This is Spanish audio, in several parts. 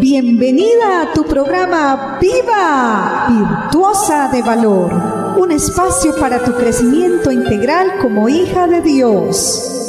Bienvenida a tu programa Viva, Virtuosa de Valor, un espacio para tu crecimiento integral como hija de Dios.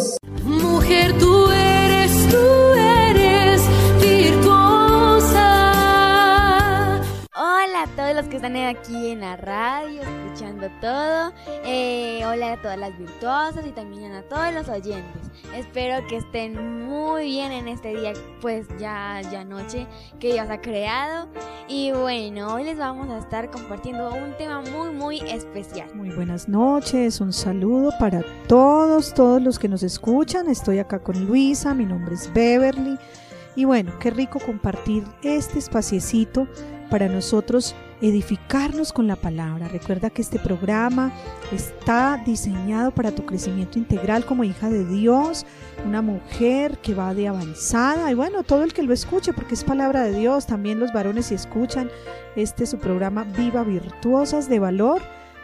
Los que están aquí en la radio, escuchando todo. Eh, hola a todas las virtuosas y también a todos los oyentes. Espero que estén muy bien en este día, pues ya, ya noche que Dios ha creado. Y bueno, hoy les vamos a estar compartiendo un tema muy, muy especial. Muy buenas noches, un saludo para todos, todos los que nos escuchan. Estoy acá con Luisa, mi nombre es Beverly. Y bueno, qué rico compartir este espaciecito para nosotros edificarnos con la palabra. Recuerda que este programa está diseñado para tu crecimiento integral como hija de Dios, una mujer que va de avanzada y bueno, todo el que lo escuche porque es palabra de Dios, también los varones si escuchan este su programa Viva Virtuosas de Valor,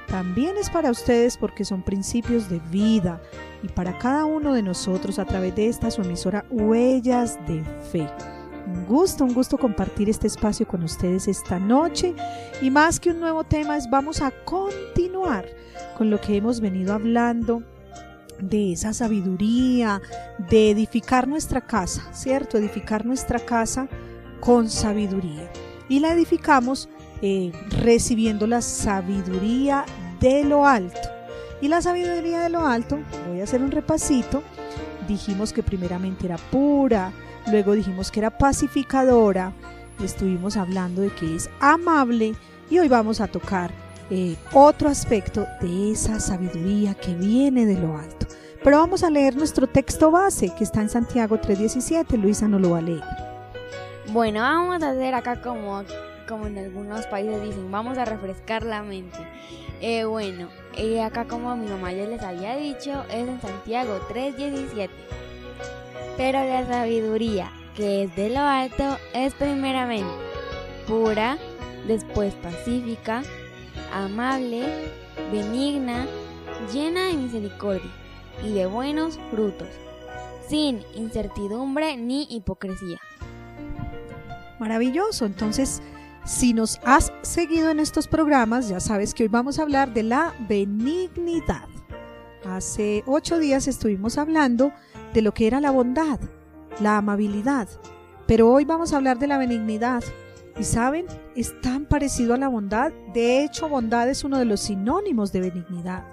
también es para ustedes porque son principios de vida y para cada uno de nosotros a través de esta su emisora Huellas de Fe. Un gusto, un gusto compartir este espacio con ustedes esta noche. Y más que un nuevo tema es vamos a continuar con lo que hemos venido hablando de esa sabiduría, de edificar nuestra casa, ¿cierto? Edificar nuestra casa con sabiduría. Y la edificamos eh, recibiendo la sabiduría de lo alto. Y la sabiduría de lo alto, voy a hacer un repasito, dijimos que primeramente era pura, luego dijimos que era pacificadora, estuvimos hablando de que es amable y hoy vamos a tocar eh, otro aspecto de esa sabiduría que viene de lo alto. Pero vamos a leer nuestro texto base que está en Santiago 3.17. Luisa no lo va a leer. Bueno, vamos a hacer acá como, como en algunos países dicen, vamos a refrescar la mente. Eh, bueno, eh, acá como mi mamá ya les había dicho, es en Santiago 3.17. Pero la sabiduría que es de lo alto es primeramente pura, después pacífica, amable, benigna, llena de misericordia y de buenos frutos, sin incertidumbre ni hipocresía. Maravilloso, entonces si nos has seguido en estos programas, ya sabes que hoy vamos a hablar de la benignidad. Hace ocho días estuvimos hablando de lo que era la bondad, la amabilidad, pero hoy vamos a hablar de la benignidad. Y saben, es tan parecido a la bondad. De hecho, bondad es uno de los sinónimos de benignidad.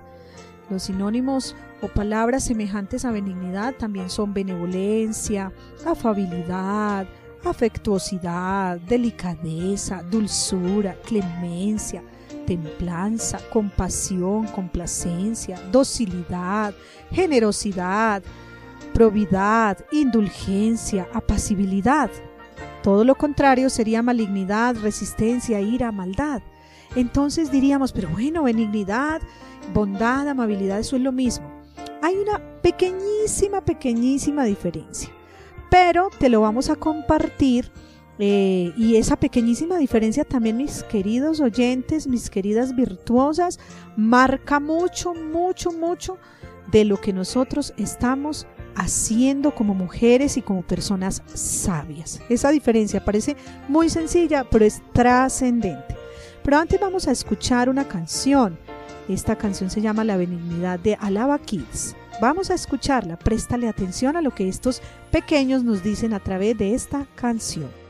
Los sinónimos o palabras semejantes a benignidad también son benevolencia, afabilidad, afectuosidad, delicadeza, dulzura, clemencia, templanza, compasión, complacencia, docilidad, generosidad, probidad, indulgencia, apacibilidad. Todo lo contrario sería malignidad, resistencia, ira, maldad. Entonces diríamos, pero bueno, benignidad, bondad, amabilidad, eso es lo mismo. Hay una pequeñísima, pequeñísima diferencia, pero te lo vamos a compartir eh, y esa pequeñísima diferencia también, mis queridos oyentes, mis queridas virtuosas, marca mucho, mucho, mucho de lo que nosotros estamos haciendo como mujeres y como personas sabias. Esa diferencia parece muy sencilla, pero es trascendente. Pero antes vamos a escuchar una canción. Esta canción se llama La benignidad de Alaba Kids. Vamos a escucharla, préstale atención a lo que estos pequeños nos dicen a través de esta canción.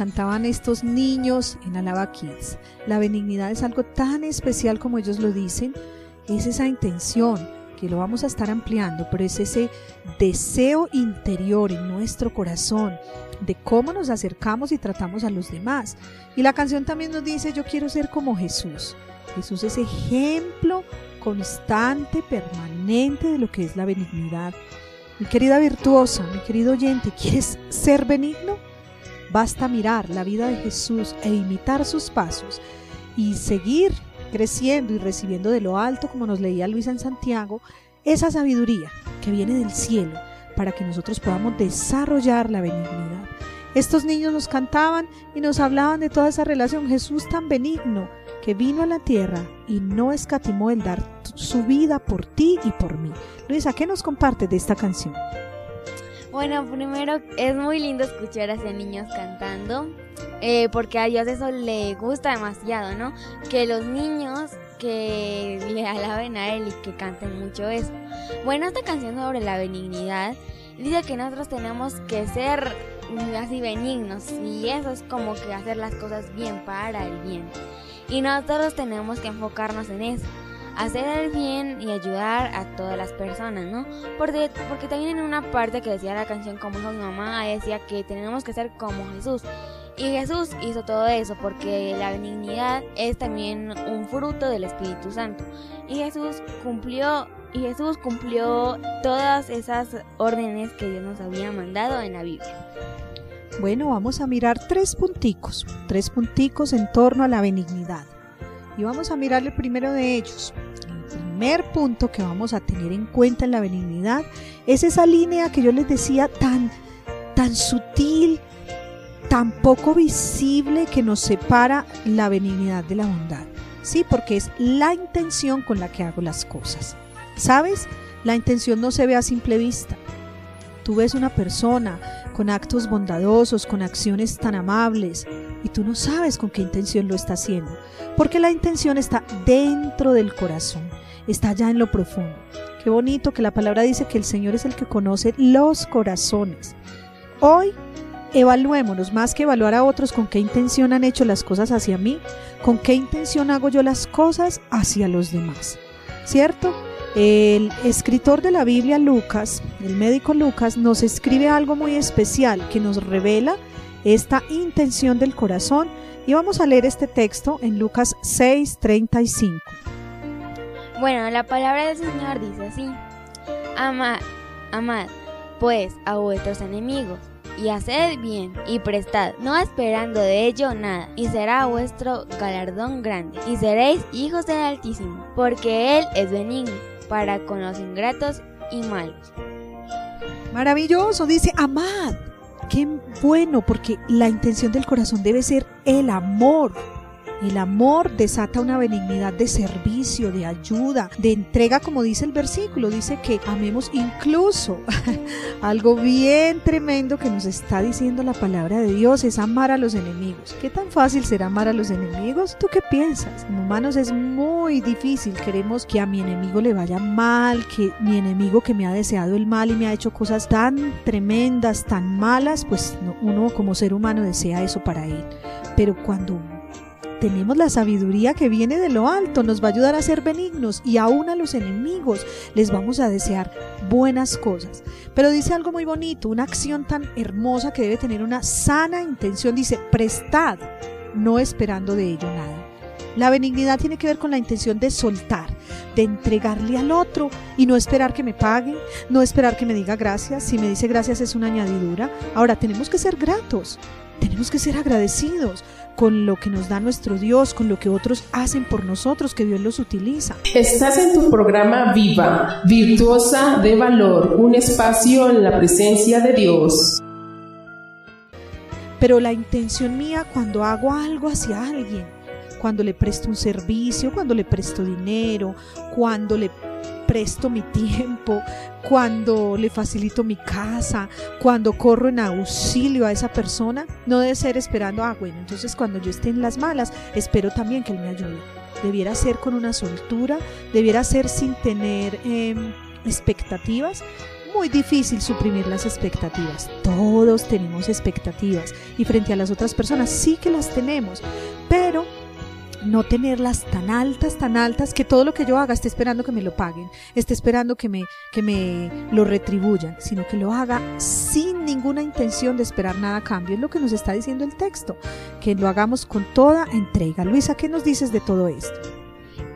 Cantaban estos niños en Alaba Kids. La benignidad es algo tan especial como ellos lo dicen. Es esa intención que lo vamos a estar ampliando, pero es ese deseo interior en nuestro corazón de cómo nos acercamos y tratamos a los demás. Y la canción también nos dice, yo quiero ser como Jesús. Jesús es ejemplo constante, permanente de lo que es la benignidad. Mi querida virtuosa, mi querido oyente, ¿quieres ser benigno? Basta mirar la vida de Jesús e imitar sus pasos y seguir creciendo y recibiendo de lo alto, como nos leía Luis en Santiago, esa sabiduría que viene del cielo para que nosotros podamos desarrollar la benignidad. Estos niños nos cantaban y nos hablaban de toda esa relación. Jesús tan benigno que vino a la tierra y no escatimó el dar su vida por ti y por mí. Luisa, ¿qué nos comparte de esta canción? Bueno, primero es muy lindo escuchar a esos niños cantando, eh, porque a Dios eso le gusta demasiado, ¿no? Que los niños que le alaben a Él y que canten mucho eso. Bueno, esta canción sobre la benignidad dice que nosotros tenemos que ser así benignos y eso es como que hacer las cosas bien para el bien. Y nosotros tenemos que enfocarnos en eso hacer el bien y ayudar a todas las personas, ¿no? Porque, porque también en una parte que decía la canción como dijo mi mamá, decía que tenemos que ser como Jesús. Y Jesús hizo todo eso porque la benignidad es también un fruto del Espíritu Santo. Y Jesús cumplió y Jesús cumplió todas esas órdenes que Dios nos había mandado en la Biblia. Bueno, vamos a mirar tres punticos, tres punticos en torno a la benignidad. Y vamos a mirar el primero de ellos. Primer punto que vamos a tener en cuenta en la benignidad es esa línea que yo les decía tan, tan sutil, tan poco visible que nos separa la benignidad de la bondad. Sí, porque es la intención con la que hago las cosas. ¿Sabes? La intención no se ve a simple vista. Tú ves una persona con actos bondadosos, con acciones tan amables, y tú no sabes con qué intención lo está haciendo, porque la intención está dentro del corazón, está allá en lo profundo. Qué bonito que la palabra dice que el Señor es el que conoce los corazones. Hoy evaluémonos más que evaluar a otros con qué intención han hecho las cosas hacia mí, con qué intención hago yo las cosas hacia los demás. ¿Cierto? El escritor de la Biblia, Lucas, el médico Lucas, nos escribe algo muy especial que nos revela esta intención del corazón y vamos a leer este texto en Lucas 6:35. Bueno, la palabra del Señor dice así, amad, amad, pues a vuestros enemigos y haced bien y prestad, no esperando de ello nada, y será vuestro galardón grande, y seréis hijos del Altísimo, porque Él es benigno para con los ingratos y malos. Maravilloso, dice, amad. Qué bueno, porque la intención del corazón debe ser el amor. El amor desata una benignidad de servicio, de ayuda, de entrega, como dice el versículo. Dice que amemos incluso. Algo bien tremendo que nos está diciendo la palabra de Dios es amar a los enemigos. ¿Qué tan fácil será amar a los enemigos? ¿Tú qué piensas? Como humanos es muy difícil. Queremos que a mi enemigo le vaya mal, que mi enemigo que me ha deseado el mal y me ha hecho cosas tan tremendas, tan malas, pues uno como ser humano desea eso para él. Pero cuando tenemos la sabiduría que viene de lo alto, nos va a ayudar a ser benignos y aún a los enemigos les vamos a desear buenas cosas. Pero dice algo muy bonito, una acción tan hermosa que debe tener una sana intención, dice, prestad, no esperando de ello nada. La benignidad tiene que ver con la intención de soltar, de entregarle al otro y no esperar que me pague, no esperar que me diga gracias. Si me dice gracias es una añadidura. Ahora tenemos que ser gratos, tenemos que ser agradecidos con lo que nos da nuestro Dios, con lo que otros hacen por nosotros, que Dios los utiliza. Estás en tu programa Viva, virtuosa de valor, un espacio en la presencia de Dios. Pero la intención mía cuando hago algo hacia alguien, cuando le presto un servicio, cuando le presto dinero, cuando le presto mi tiempo, cuando le facilito mi casa, cuando corro en auxilio a esa persona, no debe ser esperando, ah, bueno, entonces cuando yo esté en las malas, espero también que Él me ayude. Debiera ser con una soltura, debiera ser sin tener em, expectativas. muy difícil suprimir las expectativas. Todos tenemos expectativas y frente a las otras personas sí que las tenemos, pero no tenerlas tan altas, tan altas, que todo lo que yo haga esté esperando que me lo paguen, esté esperando que me, que me lo retribuyan, sino que lo haga sin ninguna intención de esperar nada a cambio. Es lo que nos está diciendo el texto, que lo hagamos con toda entrega. Luisa, ¿qué nos dices de todo esto?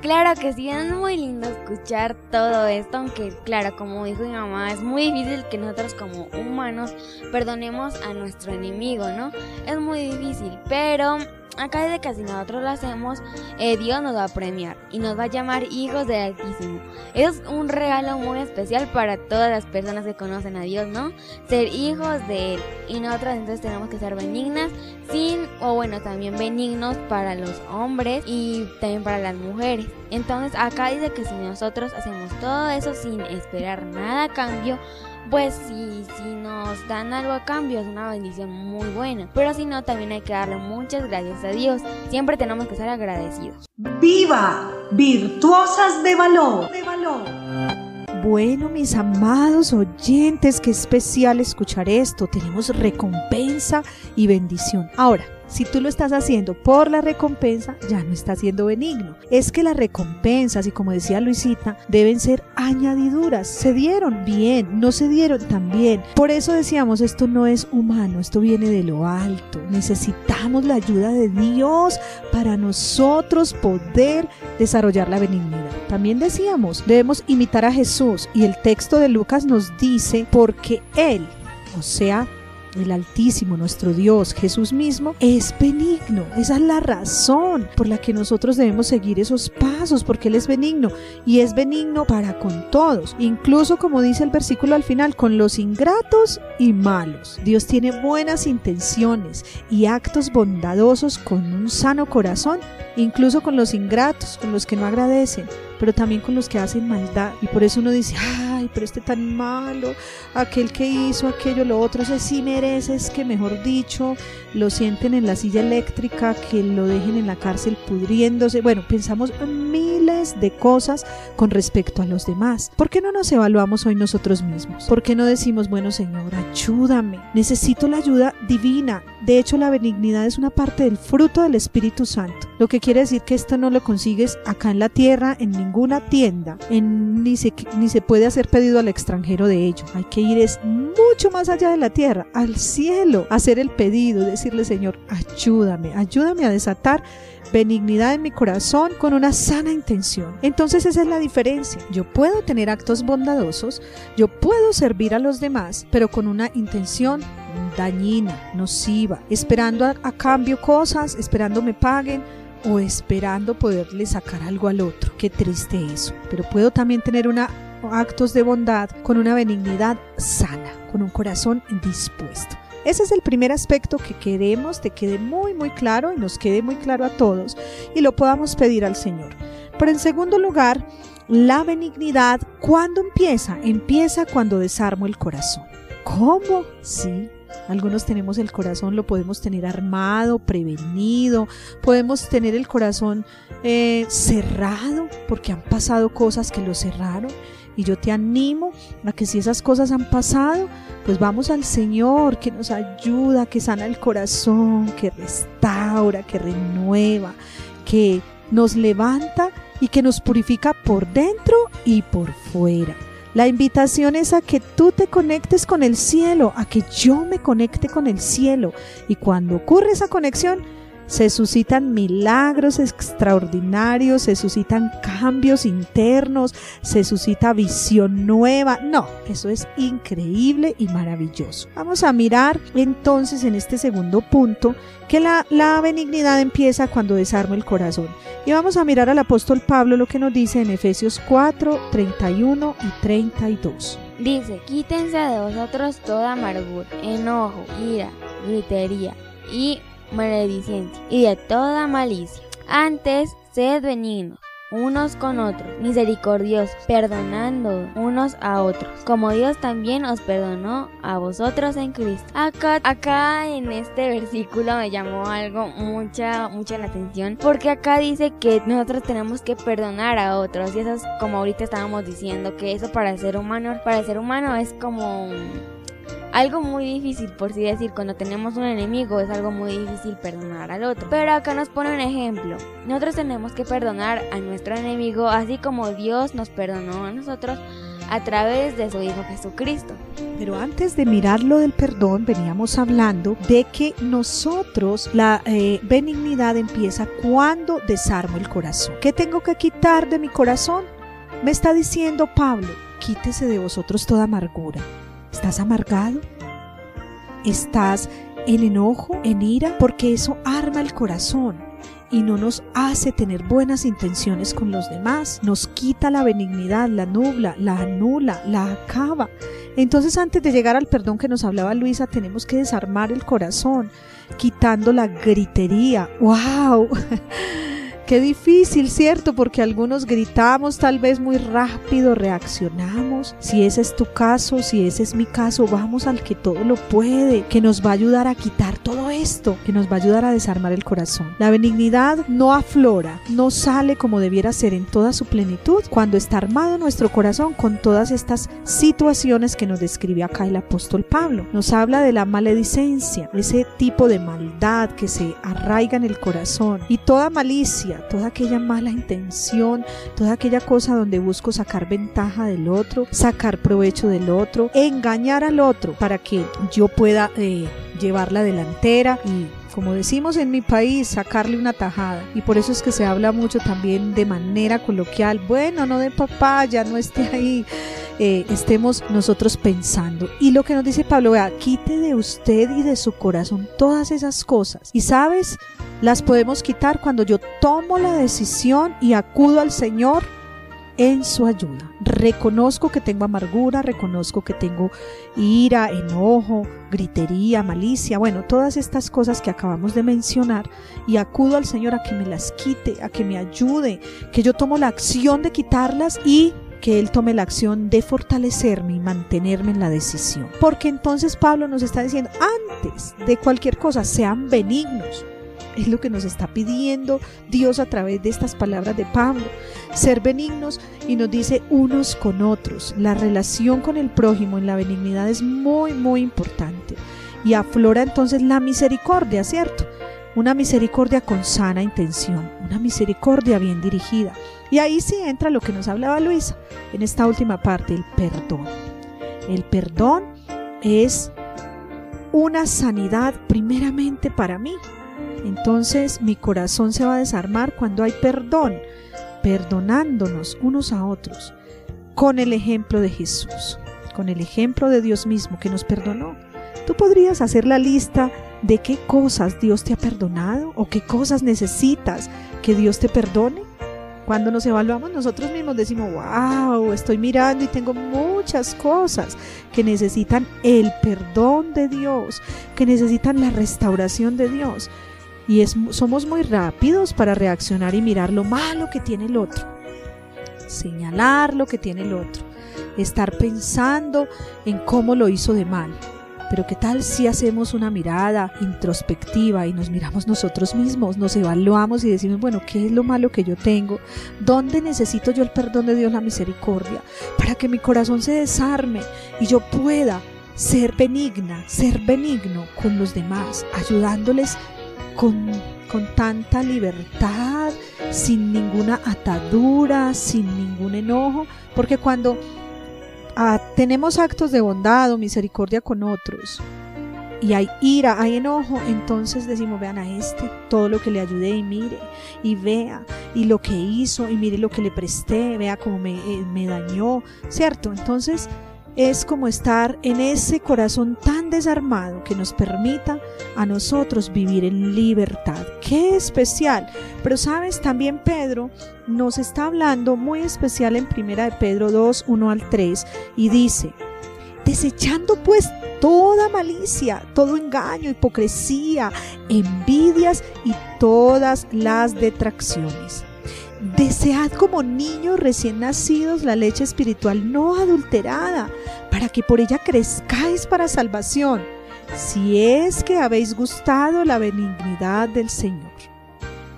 Claro que sí, es muy lindo escuchar todo esto, aunque claro, como dijo mi mamá, es muy difícil que nosotros como humanos perdonemos a nuestro enemigo, ¿no? Es muy difícil, pero acá desde que si nosotros lo hacemos, eh, Dios nos va a premiar y nos va a llamar hijos del Altísimo. Es un regalo muy especial para todas las personas que conocen a Dios, ¿no? Ser hijos de Él. Y nosotros entonces tenemos que ser benignas, sin, o bueno, también benignos para los hombres y también para las mujeres. Entonces acá dice que si nosotros hacemos todo eso sin esperar nada a cambio, pues si, si nos dan algo a cambio es una bendición muy buena. Pero si no, también hay que darle muchas gracias a Dios. Siempre tenemos que ser agradecidos. ¡Viva! Virtuosas de valor. De valor. Bueno, mis amados oyentes, qué especial escuchar esto. Tenemos recompensa y bendición. Ahora, si tú lo estás haciendo por la recompensa, ya no estás siendo benigno. Es que las recompensas, y como decía Luisita, deben ser añadiduras. Se dieron bien, no se dieron también. Por eso decíamos, esto no es humano, esto viene de lo alto. Necesitamos la ayuda de Dios para nosotros poder desarrollar la benignidad. También decíamos, debemos imitar a Jesús y el texto de Lucas nos dice, porque Él, o sea, el Altísimo, nuestro Dios, Jesús mismo, es benigno. Esa es la razón por la que nosotros debemos seguir esos pasos, porque Él es benigno y es benigno para con todos, incluso como dice el versículo al final, con los ingratos y malos. Dios tiene buenas intenciones y actos bondadosos con un sano corazón, incluso con los ingratos, con los que no agradecen, pero también con los que hacen maldad. Y por eso uno dice, pero este tan malo, aquel que hizo aquello, lo otro, ese sí merece, es que mejor dicho, lo sienten en la silla eléctrica, que lo dejen en la cárcel pudriéndose. Bueno, pensamos miles de cosas con respecto a los demás. ¿Por qué no nos evaluamos hoy nosotros mismos? ¿Por qué no decimos, bueno Señor, ayúdame? Necesito la ayuda divina. De hecho, la benignidad es una parte del fruto del Espíritu Santo. Lo que quiere decir que esto no lo consigues acá en la tierra, en ninguna tienda, en, ni, se, ni se puede hacer pedido al extranjero de ello. Hay que ir es mucho más allá de la tierra, al cielo, hacer el pedido, decirle Señor, ayúdame, ayúdame a desatar benignidad en mi corazón con una sana intención. Entonces esa es la diferencia. Yo puedo tener actos bondadosos, yo puedo servir a los demás, pero con una intención dañina, nociva, esperando a, a cambio cosas, esperando me paguen, o esperando poderle sacar algo al otro. Qué triste eso. Pero puedo también tener una, actos de bondad con una benignidad sana, con un corazón dispuesto. Ese es el primer aspecto que queremos te quede muy muy claro y nos quede muy claro a todos y lo podamos pedir al Señor. Pero en segundo lugar, la benignidad, ¿cuándo empieza? Empieza cuando desarmo el corazón. ¿Cómo? Sí, algunos tenemos el corazón, lo podemos tener armado, prevenido, podemos tener el corazón eh, cerrado porque han pasado cosas que lo cerraron. Y yo te animo a que si esas cosas han pasado, pues vamos al Señor que nos ayuda, que sana el corazón, que restaura, que renueva, que nos levanta y que nos purifica por dentro y por fuera. La invitación es a que tú te conectes con el cielo, a que yo me conecte con el cielo. Y cuando ocurre esa conexión, se suscitan milagros extraordinarios, se suscitan cambios internos, se suscita visión nueva. No, eso es increíble y maravilloso. Vamos a mirar entonces en este segundo punto que la, benignidad empieza cuando desarma el corazón. Y vamos a mirar al apóstol Pablo lo que nos dice en Efesios 4, 31 y 32. Dice, quítense de vosotros toda amargura, enojo, ira, gritería y maledicencia y de toda malicia. Antes, sed benignos, unos con otros, misericordiosos, perdonando unos a otros, como Dios también os perdonó a vosotros en Cristo. Acá, acá en este versículo me llamó algo mucha, mucha la atención, porque acá dice que nosotros tenemos que perdonar a otros, y eso es como ahorita estábamos diciendo, que eso para ser humano, para el ser humano es como algo muy difícil, por si decir, cuando tenemos un enemigo es algo muy difícil perdonar al otro. Pero acá nos pone un ejemplo. Nosotros tenemos que perdonar a nuestro enemigo así como Dios nos perdonó a nosotros a través de su Hijo Jesucristo. Pero antes de mirar lo del perdón, veníamos hablando de que nosotros, la eh, benignidad empieza cuando desarmo el corazón. ¿Qué tengo que quitar de mi corazón? Me está diciendo Pablo, quítese de vosotros toda amargura. ¿Estás amargado? ¿Estás en enojo, en ira? Porque eso arma el corazón y no nos hace tener buenas intenciones con los demás, nos quita la benignidad, la nubla, la anula, la acaba. Entonces antes de llegar al perdón que nos hablaba Luisa, tenemos que desarmar el corazón, quitando la gritería. ¡Wow! Qué difícil, ¿cierto? Porque algunos gritamos tal vez muy rápido, reaccionamos. Si ese es tu caso, si ese es mi caso, vamos al que todo lo puede, que nos va a ayudar a quitar todo esto, que nos va a ayudar a desarmar el corazón. La benignidad no aflora, no sale como debiera ser en toda su plenitud cuando está armado nuestro corazón con todas estas situaciones que nos describe acá el apóstol Pablo. Nos habla de la maledicencia, ese tipo de maldad que se arraiga en el corazón y toda malicia toda aquella mala intención, toda aquella cosa donde busco sacar ventaja del otro, sacar provecho del otro, engañar al otro para que yo pueda eh, llevar la delantera y como decimos en mi país, sacarle una tajada. Y por eso es que se habla mucho también de manera coloquial, bueno, no de papá, ya no esté ahí. Eh, estemos nosotros pensando. Y lo que nos dice Pablo, vea, quite de usted y de su corazón todas esas cosas. Y sabes, las podemos quitar cuando yo tomo la decisión y acudo al Señor en su ayuda. Reconozco que tengo amargura, reconozco que tengo ira, enojo, gritería, malicia, bueno, todas estas cosas que acabamos de mencionar y acudo al Señor a que me las quite, a que me ayude, que yo tomo la acción de quitarlas y que Él tome la acción de fortalecerme y mantenerme en la decisión. Porque entonces Pablo nos está diciendo, antes de cualquier cosa, sean benignos, es lo que nos está pidiendo Dios a través de estas palabras de Pablo. Ser benignos y nos dice unos con otros. La relación con el prójimo en la benignidad es muy, muy importante. Y aflora entonces la misericordia, ¿cierto? Una misericordia con sana intención, una misericordia bien dirigida. Y ahí sí entra lo que nos hablaba Luisa en esta última parte, el perdón. El perdón es una sanidad primeramente para mí, entonces mi corazón se va a desarmar cuando hay perdón, perdonándonos unos a otros, con el ejemplo de Jesús, con el ejemplo de Dios mismo que nos perdonó. Tú podrías hacer la lista de qué cosas Dios te ha perdonado o qué cosas necesitas que Dios te perdone. Cuando nos evaluamos nosotros mismos decimos, wow, estoy mirando y tengo muchas cosas que necesitan el perdón de Dios, que necesitan la restauración de Dios. Y somos muy rápidos para reaccionar y mirar lo malo que tiene el otro. Señalar lo que tiene el otro. Estar pensando en cómo lo hizo de mal. Pero qué tal si hacemos una mirada introspectiva y nos miramos nosotros mismos, nos evaluamos y decimos, bueno, ¿qué es lo malo que yo tengo? ¿Dónde necesito yo el perdón de Dios, la misericordia? Para que mi corazón se desarme y yo pueda ser benigna, ser benigno con los demás, ayudándoles con, tanta libertad, sin ninguna atadura, sin ningún enojo, porque cuando ah, tenemos actos de bondad o misericordia con otros, y hay ira, hay enojo, entonces decimos, vean a este, todo lo que le ayudé y mire, y vea, y lo que hizo, y mire lo que le presté, vea cómo me, eh, me dañó, ¿cierto? Entonces es como estar en ese corazón tan desarmado que nos permita a nosotros vivir en libertad. Qué especial. Pero sabes, también Pedro nos está hablando muy especial en primera de Pedro 2, 1 al 3 y dice, desechando pues toda malicia, todo engaño, hipocresía, envidias y todas las detracciones Desead como niños recién nacidos la leche espiritual no adulterada, para que por ella crezcáis para salvación, si es que habéis gustado la benignidad del Señor.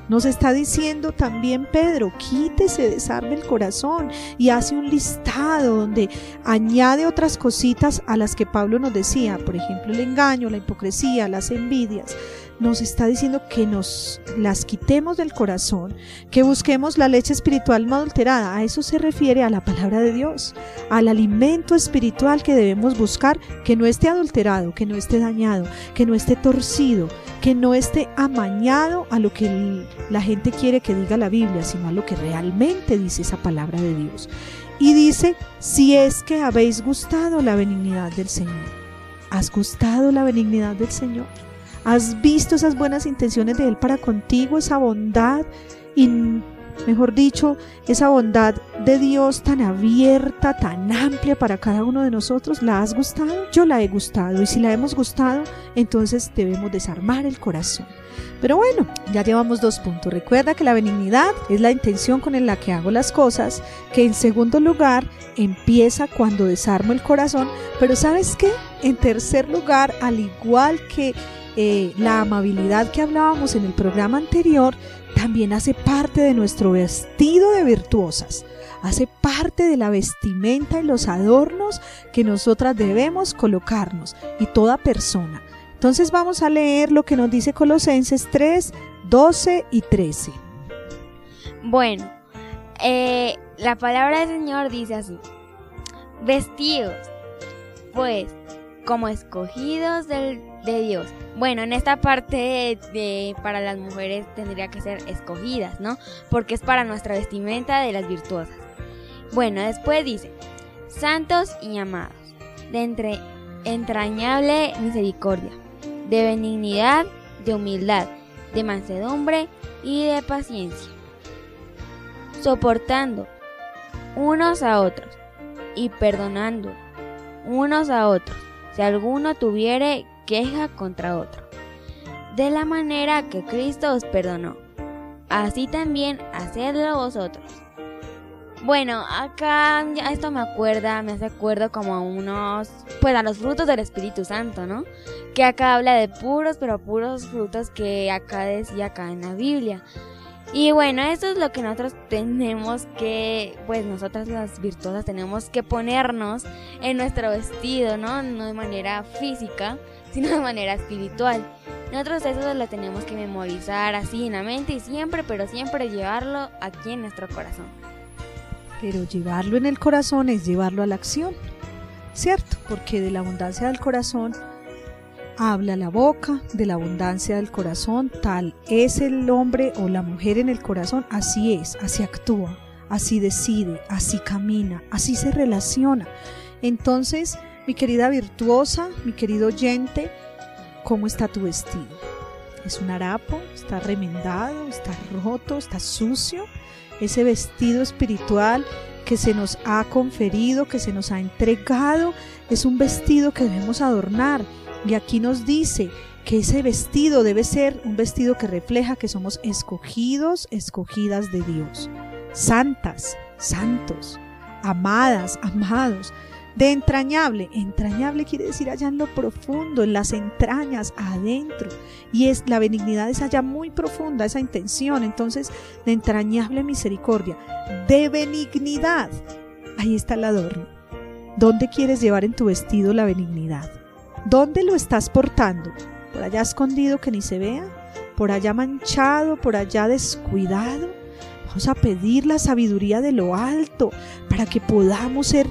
Nos está diciendo también Pedro, quítese, desarme el corazón y hace un listado donde añade otras cositas a las que Pablo nos decía, por ejemplo, el engaño, la hipocresía, las envidias. Nos está diciendo que nos las quitemos del corazón, que busquemos la leche espiritual no adulterada. A eso se refiere a la palabra de Dios, al alimento espiritual que debemos buscar, que no esté adulterado, que no esté dañado, que no esté torcido, que no esté amañado a lo que la gente quiere que diga la Biblia, sino a lo que realmente dice esa palabra de Dios. Y dice, si es que habéis gustado la benignidad del Señor. ¿Has gustado la benignidad del Señor? ¿Has visto esas buenas intenciones de Él para contigo, esa bondad y, mejor dicho, esa bondad de Dios tan abierta, tan amplia para cada uno de nosotros? ¿La has gustado? Yo la he gustado y si la hemos gustado, entonces debemos desarmar el corazón. Pero bueno, ya llevamos dos puntos. Recuerda que la benignidad es la intención con la que hago las cosas, que en segundo lugar empieza cuando desarmo el corazón, pero ¿sabes qué? En tercer lugar, al igual que eh, la amabilidad que hablábamos en el programa anterior también hace parte de nuestro vestido de virtuosas, hace parte de la vestimenta y los adornos que nosotras debemos colocarnos y toda persona. Entonces vamos a leer lo que nos dice Colosenses 3, 12 y 13. Bueno, eh, la palabra del Señor dice así, vestidos, pues, como escogidos del, de Dios. Bueno, en esta parte de, para las mujeres tendría que ser escogidas, ¿no? Porque es para nuestra vestimenta de las virtuosas. Bueno, después dice, santos y amados, de entre, entrañable misericordia, de benignidad, de humildad, de mansedumbre y de paciencia, soportando unos a otros y perdonando unos a otros si alguno tuviere queja contra otro. De la manera que Cristo os perdonó, así también hacedlo vosotros. Bueno, acá esto me acuerda, me hace acuerdo como a unos, pues a los frutos del Espíritu Santo, ¿no? Que acá habla de puros, pero puros frutos que acá decía acá en la Biblia. Y bueno, eso es lo que nosotros tenemos que, pues nosotras las virtuosas tenemos que ponernos en nuestro vestido, ¿no? No de manera física, sino de manera espiritual. Nosotros eso lo tenemos que memorizar así en la mente y siempre, pero siempre llevarlo aquí en nuestro corazón. Pero llevarlo en el corazón es llevarlo a la acción, ¿cierto? Porque de la abundancia del corazón habla la boca, de la abundancia del corazón, tal es el hombre o la mujer en el corazón, así es, así actúa, así decide, así camina, así se relaciona. Entonces, mi querida virtuosa, mi querido oyente, ¿cómo está tu vestido? ¿Es un harapo? ¿Está remendado? ¿Está roto? ¿Está sucio? Ese vestido espiritual que se nos ha conferido, que se nos ha entregado, es un vestido que debemos adornar. Y aquí nos dice que ese vestido debe ser un vestido que refleja que somos escogidos, escogidas de Dios, santas, santos, amadas, amados de entrañable. Entrañable quiere decir allá en lo profundo, en las entrañas, adentro. Y es la benignidad es allá muy profunda, esa intención. Entonces, de entrañable misericordia, de benignidad. Ahí está el adorno. ¿Dónde quieres llevar en tu vestido la benignidad? ¿Dónde lo estás portando? ¿Por allá escondido que ni se vea? ¿Por allá manchado? ¿Por allá descuidado? Vamos a pedir la sabiduría de lo alto para que podamos ser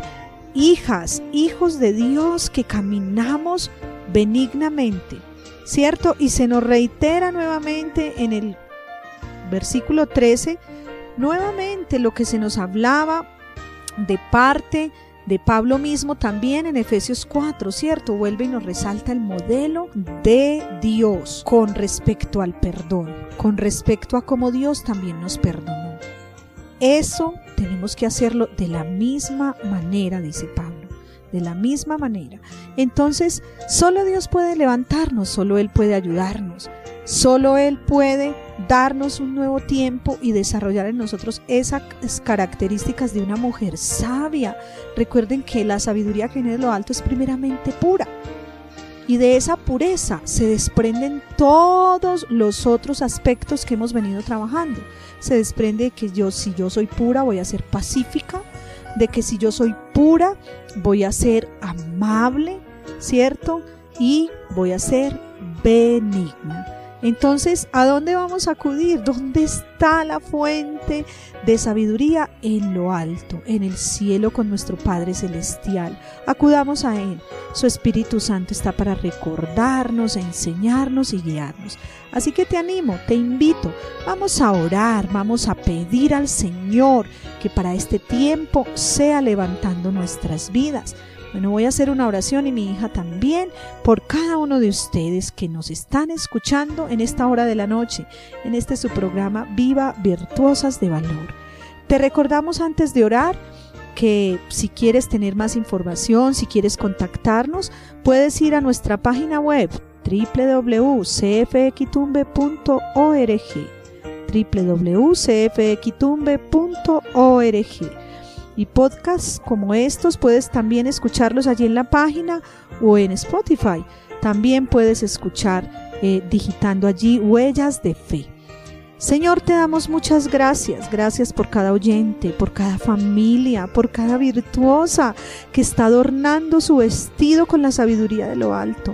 hijas, hijos de Dios que caminamos benignamente, ¿cierto? Y se nos reitera nuevamente en el versículo 13, nuevamente lo que se nos hablaba de parte de Pablo mismo también en Efesios 4, ¿cierto? Vuelve y nos resalta el modelo de Dios con respecto al perdón, con respecto a cómo Dios también nos perdonó. Eso tenemos que hacerlo de la misma manera, dice Pablo, de la misma manera. Entonces, solo Dios puede levantarnos, solo Él puede ayudarnos, solo Él puede darnos un nuevo tiempo y desarrollar en nosotros esas características de una mujer sabia. Recuerden que la sabiduría que viene de lo alto es primeramente pura. Y de esa pureza se desprenden todos los otros aspectos que hemos venido trabajando. Se desprende de que yo, si yo soy pura, voy a ser pacífica, de que si yo soy pura, voy a ser amable, ¿cierto? Y voy a ser benigna. Entonces, ¿a dónde vamos a acudir? ¿Dónde está la fuente de sabiduría? En lo alto, en el cielo con nuestro Padre Celestial. Acudamos a Él. Su Espíritu Santo está para recordarnos, enseñarnos y guiarnos. Así que te animo, te invito, vamos a orar, vamos a pedir al Señor que para este tiempo sea levantando nuestras vidas bueno, voy a hacer una oración y mi hija también por cada uno de ustedes que nos están escuchando en esta hora de la noche, en este su programa Viva Virtuosas de Valor. Te recordamos antes de orar que si quieres tener más información, si quieres contactarnos, puedes ir a nuestra página web www.cfquitumbe.org www.cfquitumbe.org y podcasts como estos puedes también escucharlos allí en la página o en Spotify. También puedes escuchar eh, digitando allí huellas de fe. Señor, te damos muchas gracias. Gracias por cada oyente, por cada familia, por cada virtuosa que está adornando su vestido con la sabiduría de lo alto.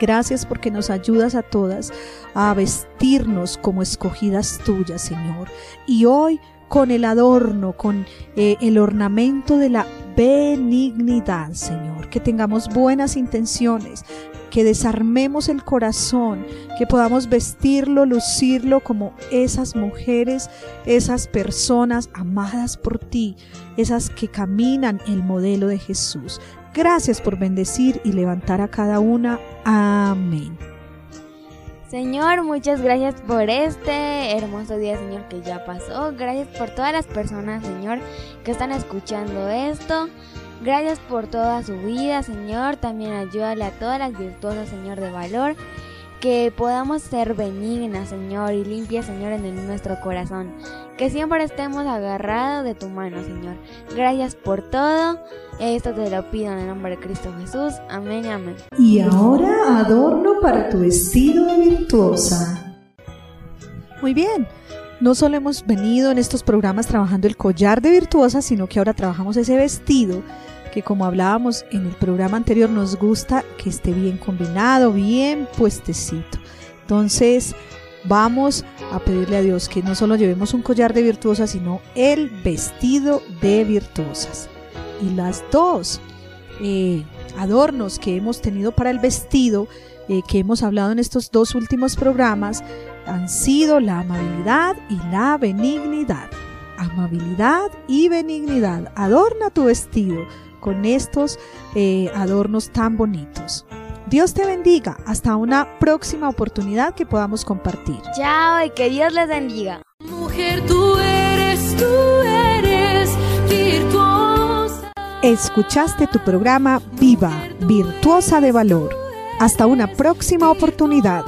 Gracias porque nos ayudas a todas a vestirnos como escogidas tuyas, Señor. Y hoy con el adorno, con eh, el ornamento de la benignidad, Señor. Que tengamos buenas intenciones, que desarmemos el corazón, que podamos vestirlo, lucirlo como esas mujeres, esas personas amadas por ti, esas que caminan el modelo de Jesús. Gracias por bendecir y levantar a cada una. Amén. Señor, muchas gracias por este hermoso día, Señor, que ya pasó. Gracias por todas las personas, Señor, que están escuchando esto. Gracias por toda su vida, Señor. También ayúdale a todas las virtuosas, Señor, de valor. Que podamos ser benignas, Señor, y limpias, Señor, en nuestro corazón. Que siempre estemos agarrados de tu mano, Señor. Gracias por todo. Esto te lo pido en el nombre de Cristo Jesús. Amén y amén. Y ahora adorno para tu vestido de virtuosa. Muy bien. No solo hemos venido en estos programas trabajando el collar de virtuosa, sino que ahora trabajamos ese vestido que como hablábamos en el programa anterior nos gusta que esté bien combinado, bien puestecito. Entonces, vamos a pedirle a Dios que no solo llevemos un collar de virtuosas, sino el vestido de virtuosas. Y las dos eh, adornos que hemos tenido para el vestido, eh, que hemos hablado en estos dos últimos programas, han sido la amabilidad y la benignidad. Amabilidad y benignidad. Adorna tu vestido con estos eh, adornos tan bonitos. Dios te bendiga. Hasta una próxima oportunidad que podamos compartir. Chao y que Dios les bendiga. Mujer, tú eres, tú eres virtuosa. Escuchaste tu programa Viva, Virtuosa de Valor. Hasta una próxima oportunidad.